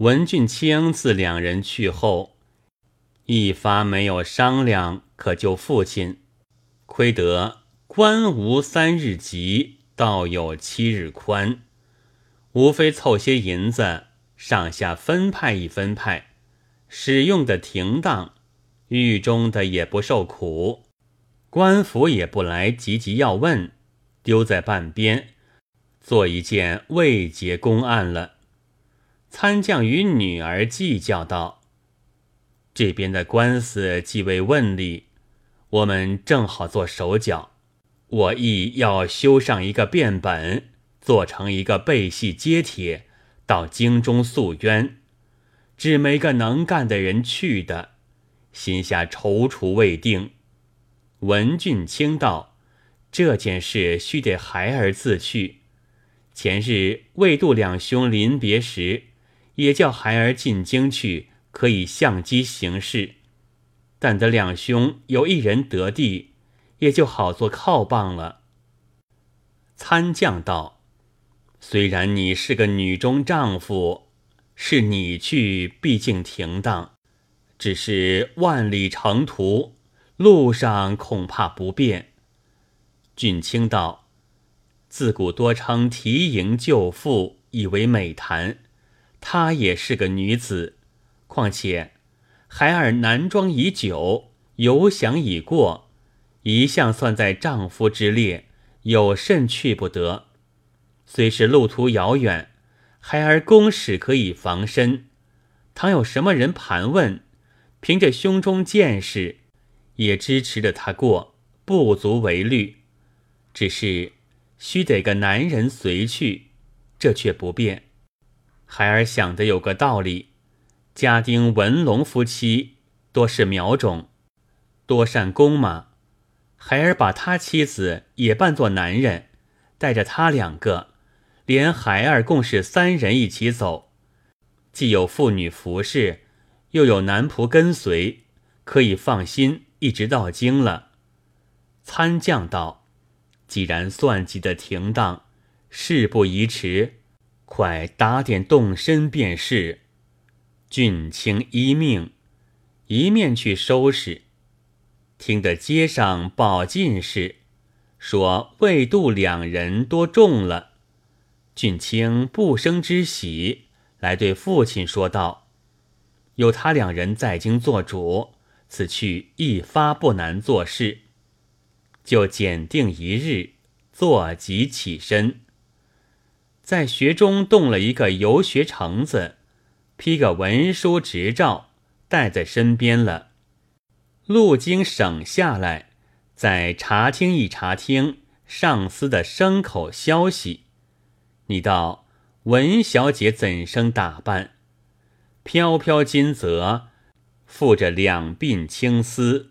文俊清自两人去后，一发没有商量可救父亲，亏得官无三日急，道有七日宽，无非凑些银子，上下分派一分派，使用的停当，狱中的也不受苦，官府也不来急急要问，丢在半边。做一件未结公案了。参将与女儿计较道：“这边的官司既未问理，我们正好做手脚。我亦要修上一个变本，做成一个背戏揭帖，到京中诉冤。只没个能干的人去的，心下踌躇未定。”文俊清道：“这件事须得孩儿自去。”前日魏杜两兄临别时，也叫孩儿进京去，可以相机行事。但得两兄有一人得地，也就好做靠棒了。参将道：“虽然你是个女中丈夫，是你去，毕竟停当；只是万里长途，路上恐怕不便。”俊卿道。自古多称提营救父，以为美谈。她也是个女子，况且孩儿男装已久，游享已过，一向算在丈夫之列，有甚去不得？虽是路途遥远，孩儿公使可以防身。倘有什么人盘问，凭着胸中见识，也支持着他过，不足为虑。只是。须得个男人随去，这却不便。孩儿想的有个道理：家丁文龙夫妻多是苗种，多善弓马。孩儿把他妻子也扮作男人，带着他两个，连孩儿共是三人一起走，既有妇女服侍，又有男仆跟随，可以放心一直到京了。参将道。既然算计的停当，事不宜迟，快打点动身便是。俊卿依命，一面去收拾。听得街上报进士，说魏杜两人多中了。俊卿不生之喜，来对父亲说道：“有他两人在京做主，此去一发不难做事。”就检定一日，坐即起身，在学中动了一个游学橙子，批个文书执照，带在身边了。路经省下来，在查听一查听上司的牲口消息。你道文小姐怎生打扮？飘飘金泽，附着两鬓青丝，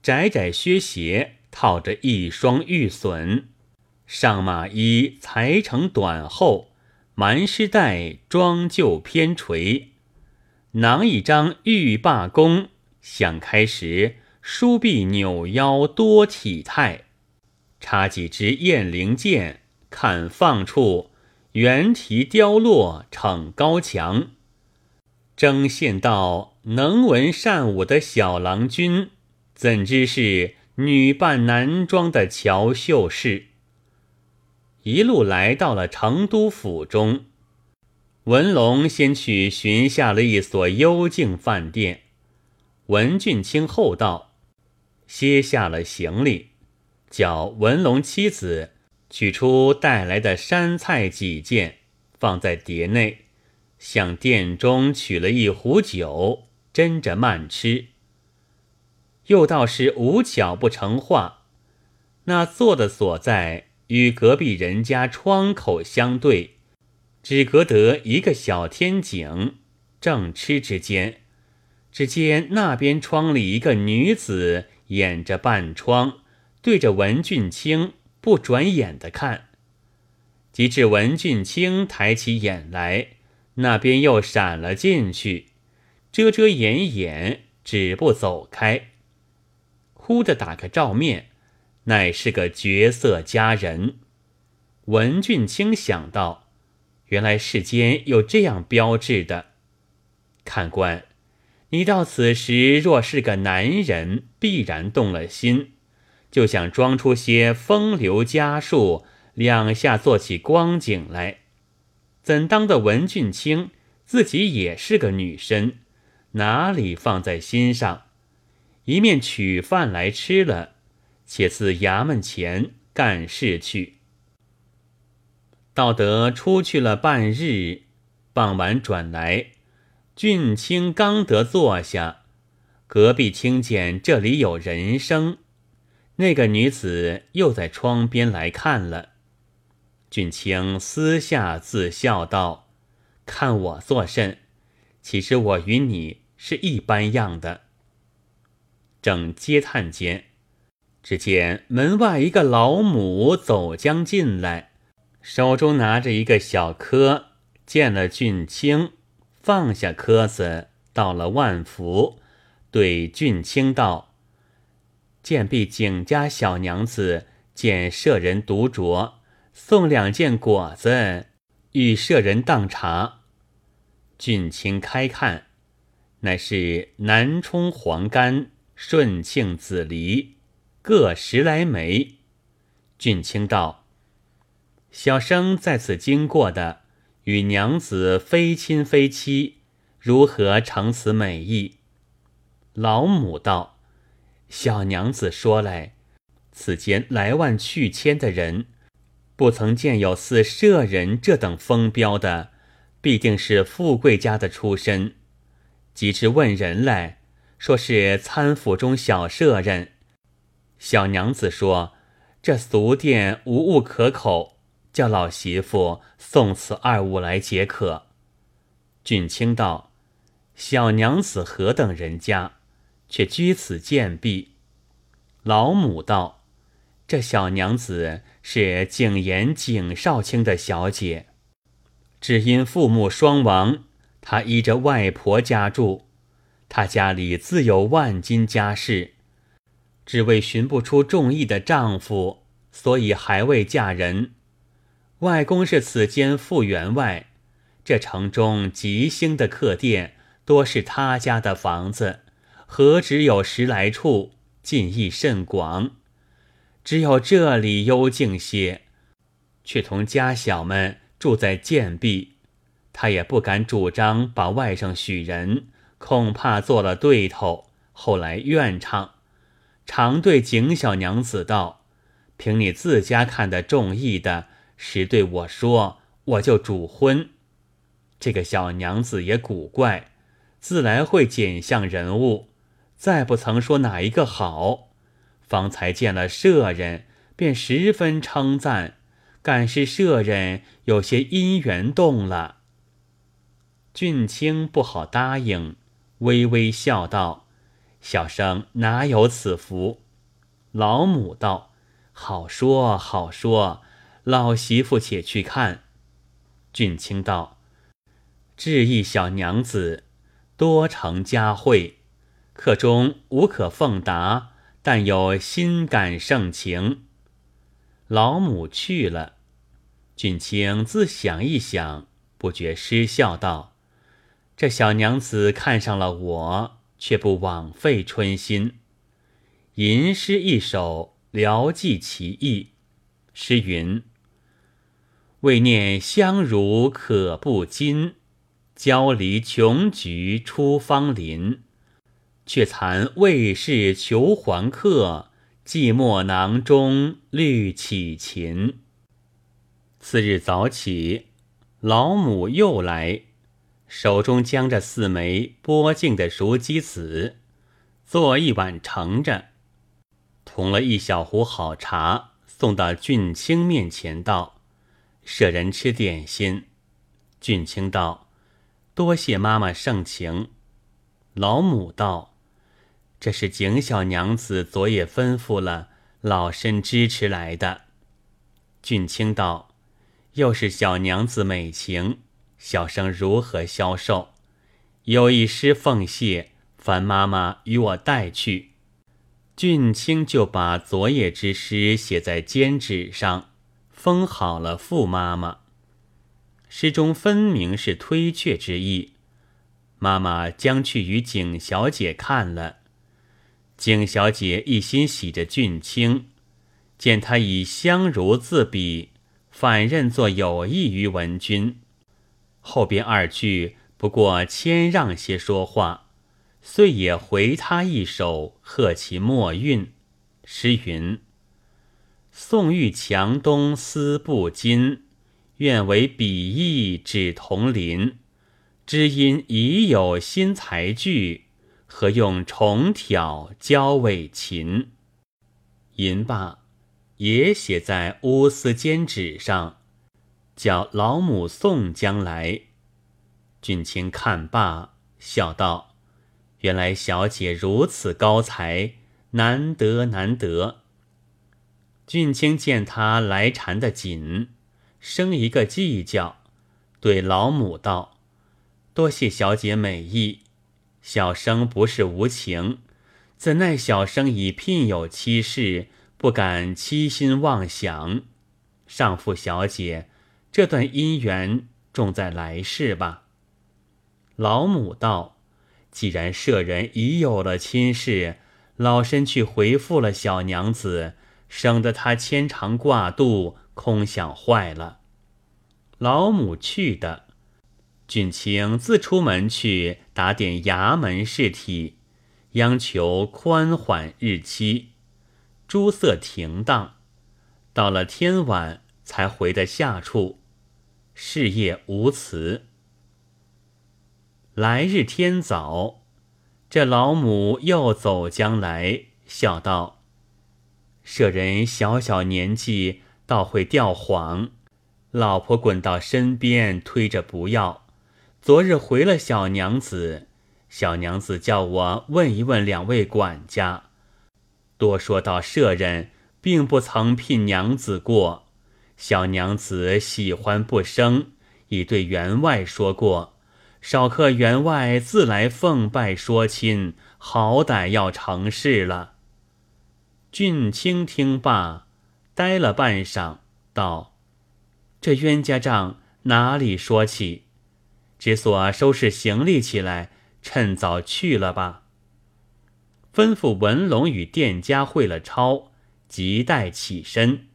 窄窄靴鞋。套着一双玉笋，上马衣裁成短后，蛮丝带装就偏垂，囊一张玉罢弓，想开时梳臂扭腰多体态，插几支雁翎箭，看放处圆提雕落逞高强，争献到能文善武的小郎君，怎知是？女扮男装的乔秀士，一路来到了成都府中。文龙先去寻下了一所幽静饭店，文俊卿后到，歇下了行李，叫文龙妻子取出带来的山菜几件，放在碟内，向店中取了一壶酒，斟着慢吃。又倒是无巧不成话，那坐的所在与隔壁人家窗口相对，只隔得一个小天井。正吃之间，只见那边窗里一个女子掩着半窗，对着文俊清不转眼的看。及至文俊清抬起眼来，那边又闪了进去，遮遮掩掩，止不走开。忽的打个照面，乃是个绝色佳人。文俊清想到，原来世间有这样标致的，看官，你到此时若是个男人，必然动了心，就想装出些风流家术，两下做起光景来。怎当的文俊卿自己也是个女身，哪里放在心上？一面取饭来吃了，且自衙门前干事去。道德出去了半日，傍晚转来，俊卿刚得坐下，隔壁听见这里有人声，那个女子又在窗边来看了。俊卿私下自笑道：“看我作甚？其实我与你是一般样的。”正嗟叹间，只见门外一个老母走将进来，手中拿着一个小磕，见了俊卿，放下磕子，到了万福，对俊卿道：“见婢景家小娘子见舍人独酌，送两件果子与舍人当茶。”俊卿开看，乃是南充黄干。顺庆紫梨各十来枚。俊卿道：“小生在此经过的，与娘子非亲非妻，如何成此美意？”老母道：“小娘子说来，此间来万去千的人，不曾见有似舍人这等风标的，必定是富贵家的出身。及至问人来。”说是参府中小舍人，小娘子说：“这俗店无物可口，叫老媳妇送此二物来解渴。”俊卿道：“小娘子何等人家，却居此贱婢？”老母道：“这小娘子是景言景少卿的小姐，只因父母双亡，她依着外婆家住。”她家里自有万金家室，只为寻不出中意的丈夫，所以还未嫁人。外公是此间副员外，这城中吉星的客店多是他家的房子，何止有十来处，近意甚广。只有这里幽静些，却同家小们住在贱壁，他也不敢主张把外甥许人。恐怕做了对头，后来怨唱，常对景小娘子道：“凭你自家看得中意的，时对我说，我就主婚。”这个小娘子也古怪，自来会拣像人物，再不曾说哪一个好，方才见了舍人，便十分称赞，敢是舍人有些姻缘动了。俊卿不好答应。微微笑道：“小生哪有此福？”老母道：“好说好说，老媳妇且去看。”俊卿道：“致意小娘子多承佳惠，客中无可奉答，但有心感盛情。”老母去了，俊卿自想一想，不觉失笑道。这小娘子看上了我，却不枉费春心。吟诗一首，聊寄其意。诗云：“为念相如可不禁，交离穷菊出芳林。却惭未是求还客，寂寞囊中绿绮琴。”次日早起，老母又来。手中将着四枚剥净的熟鸡子，做一碗盛着，同了一小壶好茶，送到俊卿面前道：“舍人吃点心。”俊卿道：“多谢妈妈盛情。”老母道：“这是景小娘子昨夜吩咐了，老身支持来的。”俊卿道：“又是小娘子美情。”小生如何消受？有一诗奉谢，烦妈妈与我带去。俊卿就把昨夜之诗写在笺纸上，封好了，付妈妈。诗中分明是推却之意。妈妈将去与景小姐看了。景小姐一心喜着俊卿，见他以相如自比，反认作有益于文君。后边二句不过谦让些说话，遂也回他一首贺其墨韵。诗云：“宋玉强东思不尽，愿为比翼指同林。知音已有新才具，何用重挑交尾琴？”吟罢，也写在乌丝笺纸上，叫老母送将来。俊卿看罢，笑道：“原来小姐如此高才。”难得难得。俊卿见他来缠得紧，生一个计较，对老母道：“多谢小姐美意，小生不是无情，怎奈小生已聘有妻室，不敢欺心妄想。上父小姐，这段姻缘重在来世吧。”老母道：“既然舍人已有了亲事。”老身去回复了小娘子，省得她牵肠挂肚，空想坏了。老母去的，俊卿自出门去打点衙门事体，央求宽缓日期。诸色停当，到了天晚才回的下处，事业无辞。来日天早。这老母又走将来，笑道：“舍人小小年纪，倒会吊谎。老婆滚到身边，推着不要。昨日回了小娘子，小娘子叫我问一问两位管家。多说到舍人并不曾聘娘子过，小娘子喜欢不生，已对员外说过。”少客员外自来奉拜说亲，好歹要成事了。俊卿听罢，呆了半晌，道：“这冤家账哪里说起？只所收拾行李起来，趁早去了吧。”吩咐文龙与店家会了钞，即待起身。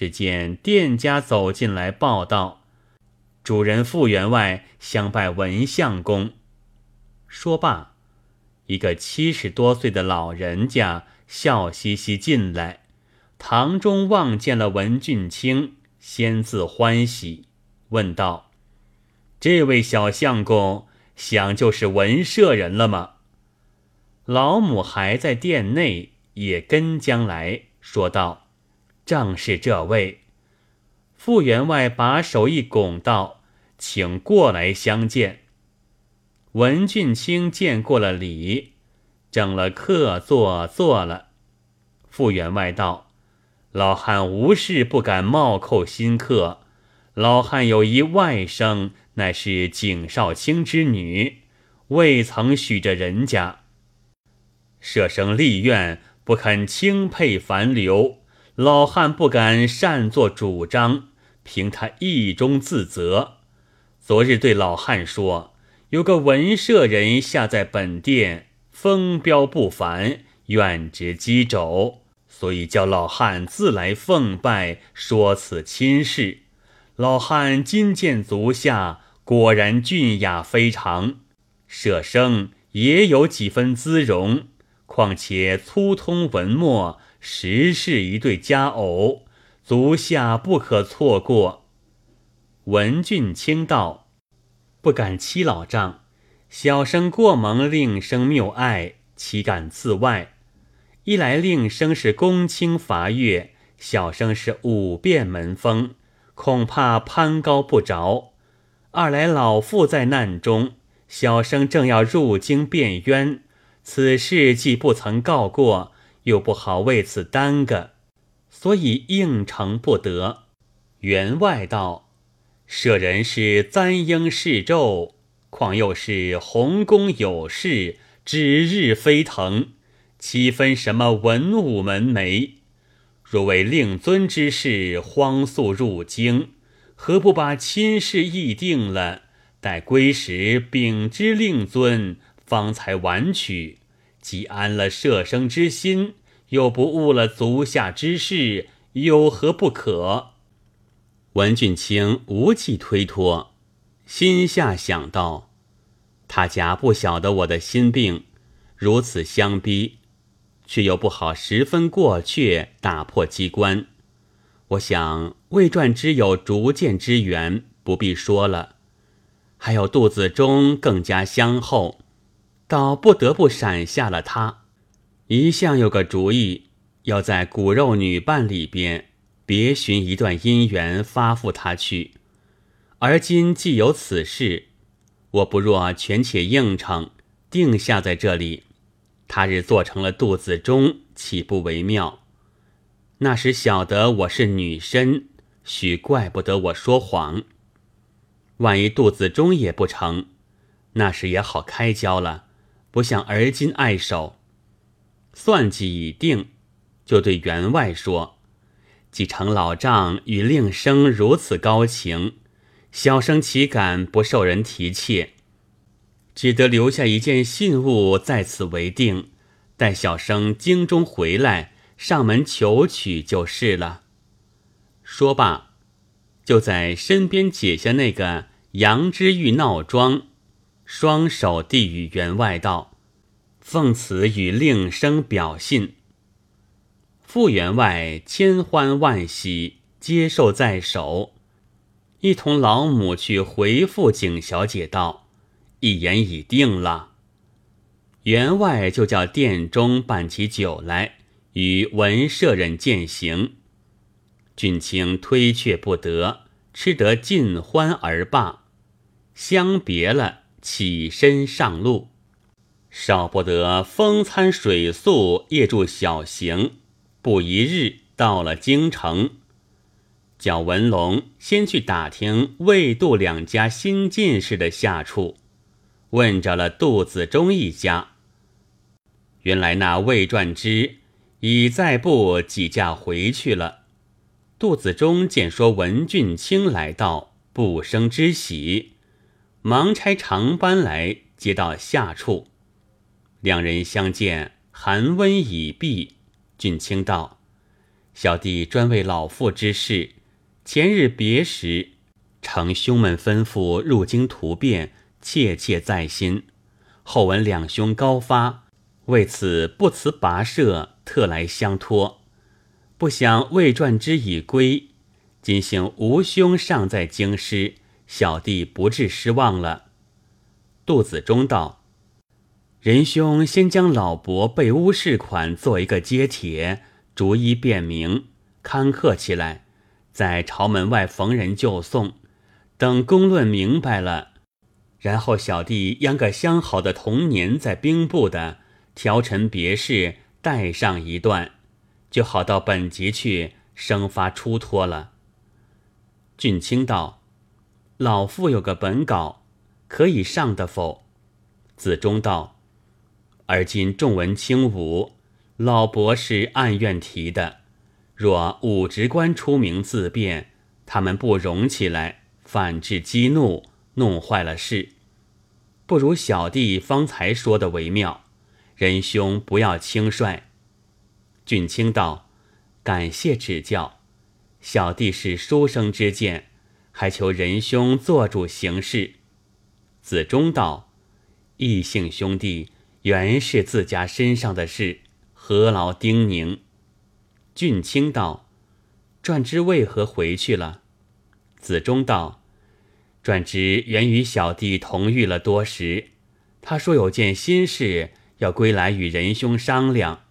只见店家走进来报道。主人傅员外相拜文相公。说罢，一个七十多岁的老人家笑嘻嘻进来，堂中望见了文俊卿，先自欢喜，问道：“这位小相公，想就是文舍人了吗？”老母还在店内，也跟将来说道：“正是这位。”傅员外把手一拱道。请过来相见。文俊卿见过了礼，整了客坐坐了。傅员外道：“老汉无事不敢冒扣新客。老汉有一外甥，乃是景少卿之女，未曾许着人家。舍生立愿不肯轻配凡流，老汉不敢擅作主张，凭他意中自责。”昨日对老汉说，有个文社人下在本店，风标不凡，愿值机肘，所以叫老汉自来奉拜，说此亲事。老汉今见足下，果然俊雅非常，舍生也有几分姿容，况且粗通文墨，实是一对佳偶，足下不可错过。文俊卿道。不敢欺老丈，小生过蒙令生谬爱，岂敢自外？一来令生是公卿伐越，小生是五变门风，恐怕攀高不着；二来老父在难中，小生正要入京辩冤，此事既不曾告过，又不好为此耽搁，所以应承不得。员外道。舍人是簪缨饰绉，况又是洪公有事，指日飞腾，岂分什么文武门楣？若为令尊之事，荒速入京，何不把亲事议定了，待归时禀知令尊，方才婉取。既安了舍生之心，又不误了足下之事，有何不可？文俊卿无计推脱，心下想到：他家不晓得我的心病，如此相逼，却又不好十分过却，打破机关。我想魏传之有逐渐之缘，不必说了。还有肚子中更加相厚，倒不得不闪下了他。一向有个主意，要在骨肉女伴里边别寻一段姻缘发付他去。而今既有此事，我不若权且应承，定下在这里。他日做成了肚子中，岂不为妙？那时晓得我是女身，许怪不得我说谎。万一肚子中也不成，那时也好开交了。不像而今碍手，算计已定，就对员外说：“既成老丈与令生如此高情，小生岂敢不受人提挈？只得留下一件信物在此为定，待小生京中回来。”上门求取就是了。说罢，就在身边解下那个羊脂玉闹庄，双手递与员外道：“奉此与令生表信。”傅员外千欢万喜，接受在手，一同老母去回复景小姐道：“一言已定了。”员外就叫店中办起酒来。与文舍人饯行，俊卿推却不得，吃得尽欢而罢。相别了，起身上路，少不得风餐水宿，夜住小行。不一日到了京城，叫文龙先去打听魏杜两家新进士的下处，问着了杜子忠一家。原来那魏传之。已在部几驾回去了。杜子忠见说文俊卿来到，不生之喜，忙差长班来接到下处。两人相见，寒温已毕。俊卿道：“小弟专为老父之事，前日别时，承兄们吩咐入京图变，切切在心。后闻两兄高发，为此不辞跋涉。”特来相托，不想未传之已归，今幸吴兄尚在京师，小弟不致失望了。杜子忠道：“仁兄先将老伯被诬事款做一个揭帖，逐一辨明，刊刻起来，在朝门外逢人就送。等公论明白了，然后小弟央个相好的童年在兵部的调陈别事。”带上一段，就好到本集去生发出脱了。俊卿道：“老父有个本稿，可以上的否？”子忠道：“而今重文轻武，老伯是暗愿提的。若武职官出名自辩，他们不容起来，反致激怒，弄坏了事。不如小弟方才说的为妙。”仁兄不要轻率。俊卿道：“感谢指教，小弟是书生之见，还求仁兄做主行事。”子忠道：“异姓兄弟原是自家身上的事，何劳叮咛？”俊卿道：“传之为何回去了？”子忠道：“传之原与小弟同遇了多时，他说有件心事。”要归来与仁兄商量，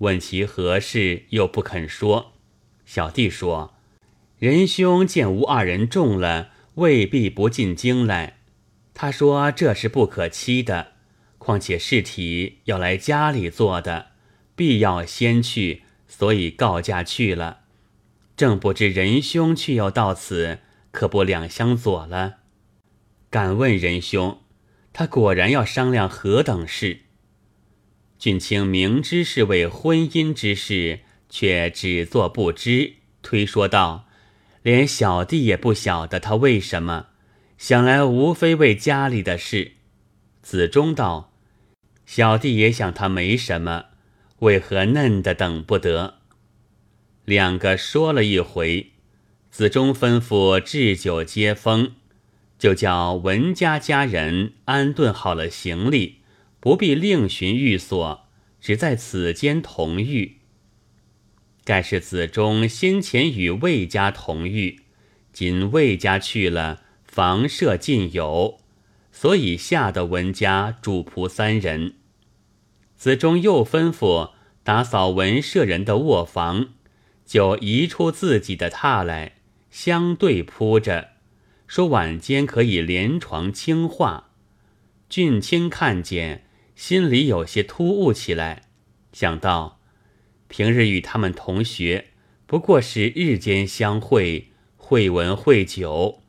问其何事，又不肯说。小弟说：“仁兄见吴二人中了，未必不进京来。”他说：“这是不可期的，况且事体要来家里做的，必要先去，所以告假去了。正不知仁兄去又到此，可不两相左了？敢问仁兄，他果然要商量何等事？”俊卿明知是为婚姻之事，却只做不知，推说道：“连小弟也不晓得他为什么，想来无非为家里的事。子忠道：“小弟也想他没什么，为何嫩的等不得？”两个说了一回，子忠吩咐置酒接风，就叫文家家人安顿好了行李，不必另寻寓所，只在此间同寓。盖是子忠先前与魏家同寓，今魏家去了，房舍尽有，所以下的文家主仆三人。子忠又吩咐打扫文舍人的卧房。就移出自己的榻来，相对铺着，说晚间可以连床轻话。俊卿看见，心里有些突兀起来，想到平日与他们同学，不过是日间相会，会文会酒，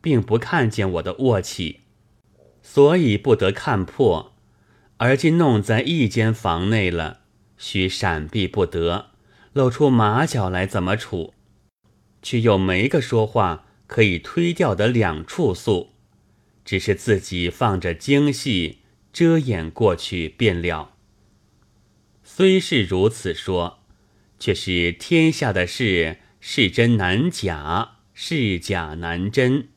并不看见我的卧起，所以不得看破。而今弄在一间房内了，须闪避不得。露出马脚来怎么处？却又没个说话可以推掉的两处诉，只是自己放着精细遮掩过去便了。虽是如此说，却是天下的事是真难假，是假难真。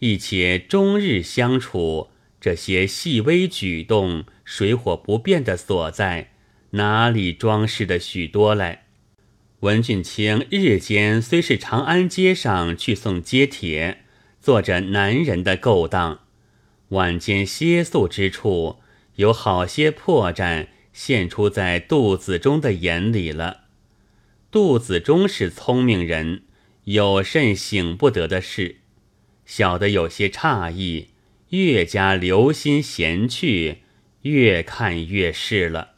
一且终日相处，这些细微举动、水火不变的所在。哪里装饰的许多来？文俊卿日间虽是长安街上去送街帖，做着男人的勾当；晚间歇宿之处，有好些破绽现出在杜子中的眼里了。杜子中是聪明人，有甚醒不得的事，小的有些诧异，越加留心闲去，越看越是了。